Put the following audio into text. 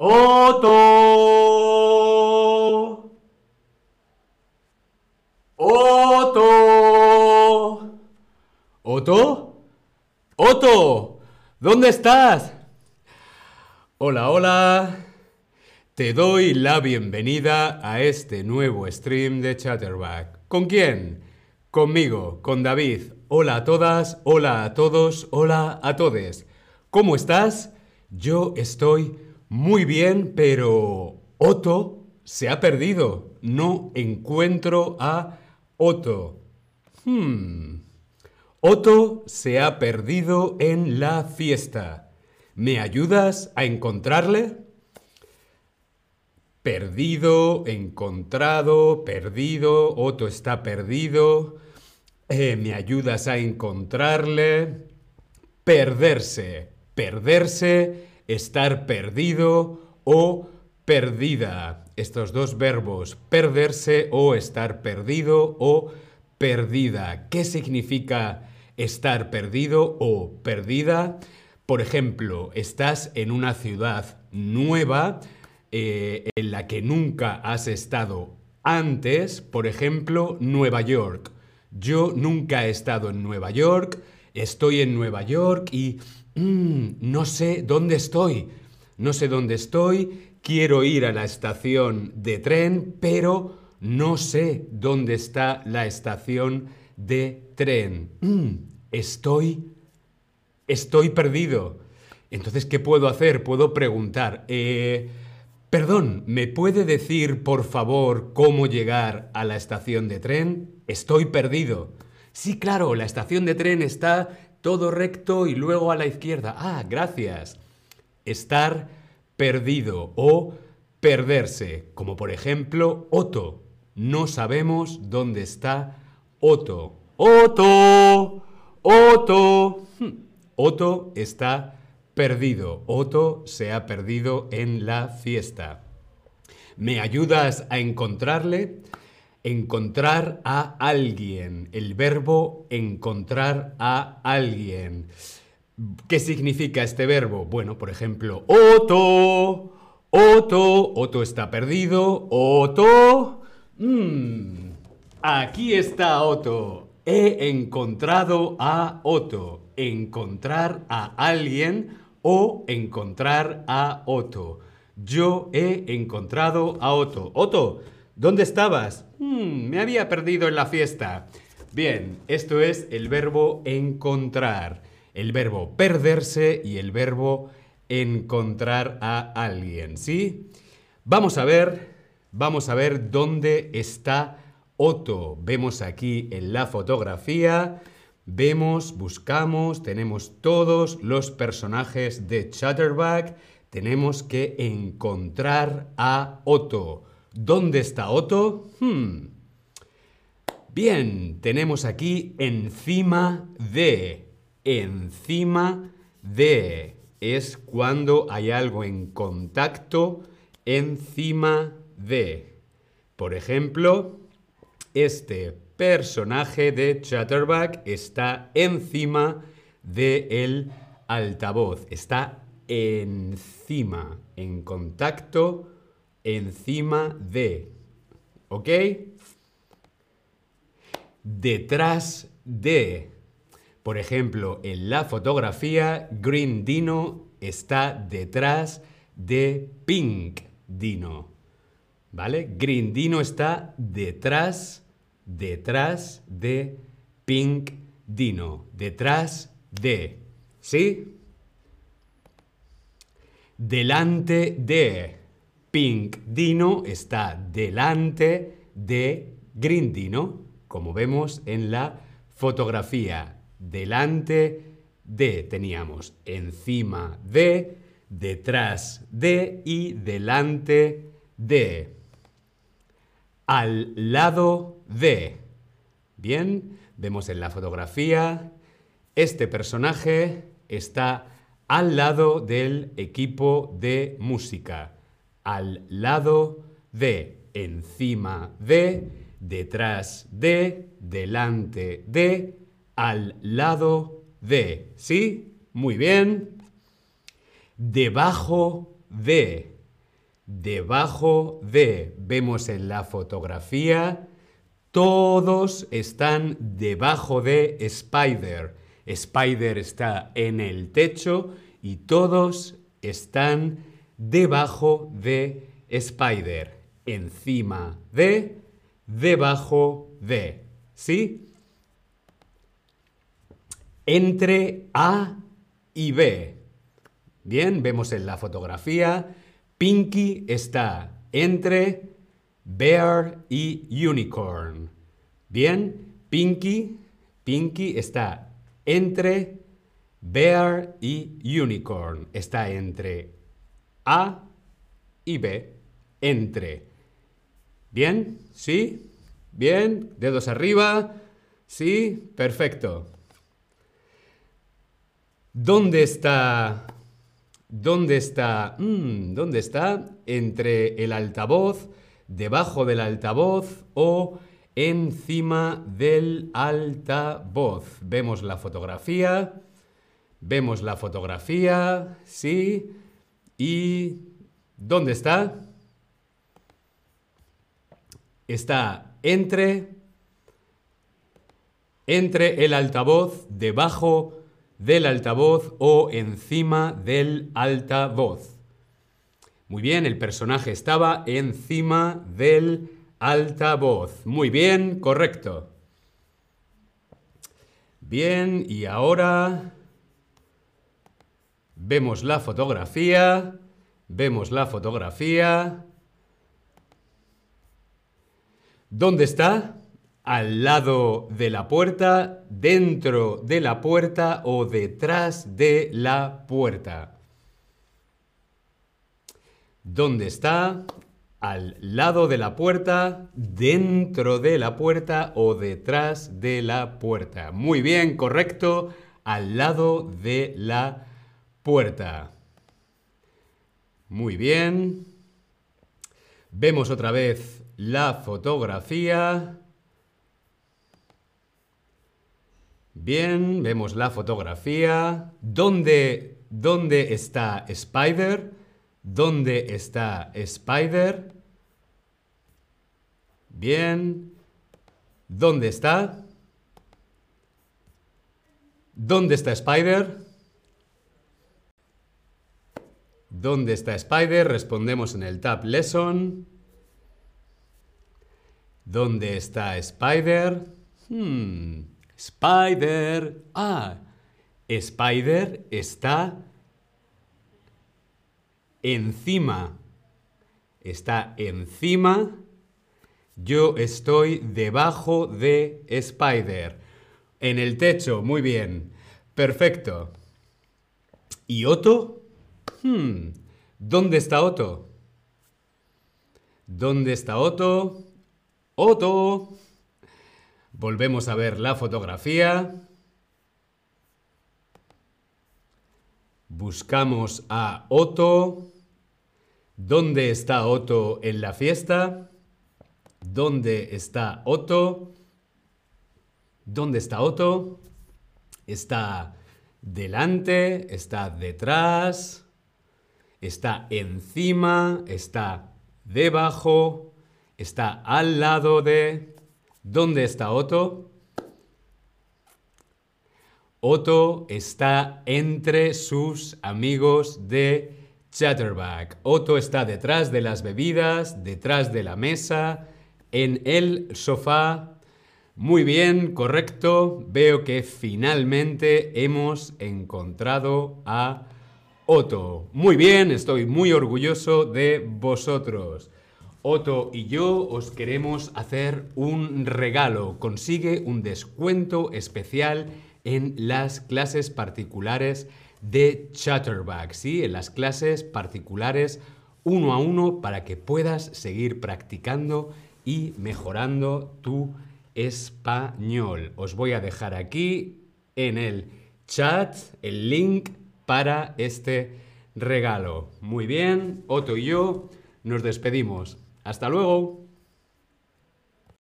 Otto. Otto. ¿Otto? ¡Otto! ¿Dónde estás? Hola, hola. Te doy la bienvenida a este nuevo stream de Chatterback. ¿Con quién? Conmigo, con David. Hola a todas, hola a todos, hola a todes. ¿Cómo estás? Yo estoy muy bien, pero Otto se ha perdido. No encuentro a Otto. Hmm. Otto se ha perdido en la fiesta. ¿Me ayudas a encontrarle? Perdido, encontrado, perdido, Otto está perdido. Eh, ¿Me ayudas a encontrarle? Perderse, perderse, estar perdido o perdida. Estos dos verbos, perderse o estar perdido o perdida. ¿Qué significa estar perdido o perdida? Por ejemplo, estás en una ciudad nueva, eh, en la que nunca has estado antes, por ejemplo, Nueva York. Yo nunca he estado en Nueva York, estoy en Nueva York y mm, no sé dónde estoy. No sé dónde estoy, quiero ir a la estación de tren, pero no sé dónde está la estación de tren. Mm, estoy... Estoy perdido. Entonces, ¿qué puedo hacer? Puedo preguntar. Eh, Perdón, ¿me puede decir, por favor, cómo llegar a la estación de tren? Estoy perdido. Sí, claro, la estación de tren está todo recto y luego a la izquierda. Ah, gracias. Estar perdido o perderse, como por ejemplo Otto. No sabemos dónde está Otto. Otto. Otto. Hmm. Otto está perdido. Otto se ha perdido en la fiesta. ¿Me ayudas a encontrarle? Encontrar a alguien. El verbo encontrar a alguien. ¿Qué significa este verbo? Bueno, por ejemplo, Otto. Otto. Otto está perdido. Otto. Mm, aquí está Otto. He encontrado a Otto. Encontrar a alguien o encontrar a Otto. Yo he encontrado a Otto. Otto, ¿dónde estabas? Hmm, me había perdido en la fiesta. Bien, esto es el verbo encontrar, el verbo perderse y el verbo encontrar a alguien, ¿sí? Vamos a ver, vamos a ver dónde está Otto. Vemos aquí en la fotografía Vemos, buscamos, tenemos todos los personajes de Chatterback. Tenemos que encontrar a Otto. ¿Dónde está Otto? Hmm. Bien, tenemos aquí encima de. Encima de. Es cuando hay algo en contacto encima de. Por ejemplo, este personaje de Chatterback está encima del altavoz, está encima, en contacto, encima de. ¿Ok? Detrás de. Por ejemplo, en la fotografía, Green Dino está detrás de Pink Dino. ¿Vale? Green Dino está detrás detrás de Pink Dino. Detrás de. ¿Sí? Delante de Pink Dino está delante de Green Dino, como vemos en la fotografía. Delante de teníamos encima de, detrás de y delante de. Al lado de. Bien, vemos en la fotografía, este personaje está al lado del equipo de música. Al lado de, encima de, detrás de, delante de, al lado de. ¿Sí? Muy bien. Debajo de. debajo de. Vemos en la fotografía, todos están debajo de Spider. Spider está en el techo y todos están debajo de Spider. Encima de, debajo de. ¿Sí? Entre A y B. Bien, vemos en la fotografía, Pinky está entre Bear y Unicorn. Bien, Pinky, Pinky está entre Bear y Unicorn. Está entre A y B. Entre. Bien, ¿sí? Bien, dedos arriba. Sí, perfecto. ¿Dónde está? ¿Dónde está? Mm, ¿Dónde está? Entre el altavoz, debajo del altavoz o encima del altavoz. Vemos la fotografía. Vemos la fotografía, sí. ¿Y dónde está? Está entre entre el altavoz, debajo del altavoz o encima del altavoz. Muy bien, el personaje estaba encima del altavoz. Muy bien, correcto. Bien, y ahora vemos la fotografía. Vemos la fotografía. ¿Dónde está? al lado de la puerta, dentro de la puerta o detrás de la puerta. ¿Dónde está? Al lado de la puerta, dentro de la puerta o detrás de la puerta. Muy bien, correcto. Al lado de la puerta. Muy bien. Vemos otra vez la fotografía. Bien, vemos la fotografía. ¿Dónde, dónde está Spider? ¿Dónde está Spider? Bien. ¿Dónde está? ¿Dónde está Spider? ¿Dónde está Spider? Respondemos en el Tab Lesson. ¿Dónde está Spider? Hmm. Spider. Ah, Spider está encima. Está encima. Yo estoy debajo de Spider. En el techo, muy bien. Perfecto. ¿Y Otto? Hmm. ¿Dónde está Otto? ¿Dónde está Otto? Otto. Volvemos a ver la fotografía. Buscamos a Otto. ¿Dónde está Otto en la fiesta? ¿Dónde está Otto? ¿Dónde está Otto? Está delante, está detrás, está encima, está debajo, está al lado de, ¿Dónde está Otto? Otto está entre sus amigos de Chatterback. Otto está detrás de las bebidas, detrás de la mesa, en el sofá. Muy bien, correcto. Veo que finalmente hemos encontrado a Otto. Muy bien, estoy muy orgulloso de vosotros. Otto y yo os queremos hacer un regalo. Consigue un descuento especial en las clases particulares de Chatterback, ¿sí? En las clases particulares uno a uno para que puedas seguir practicando y mejorando tu español. Os voy a dejar aquí en el chat el link para este regalo. Muy bien, Otto y yo nos despedimos. Hasta luego.